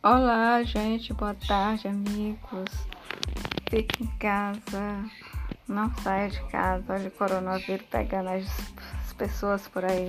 Olá, gente, boa tarde, amigos. Fique em casa, não saia de casa. Olha o coronavírus pegando as pessoas por aí.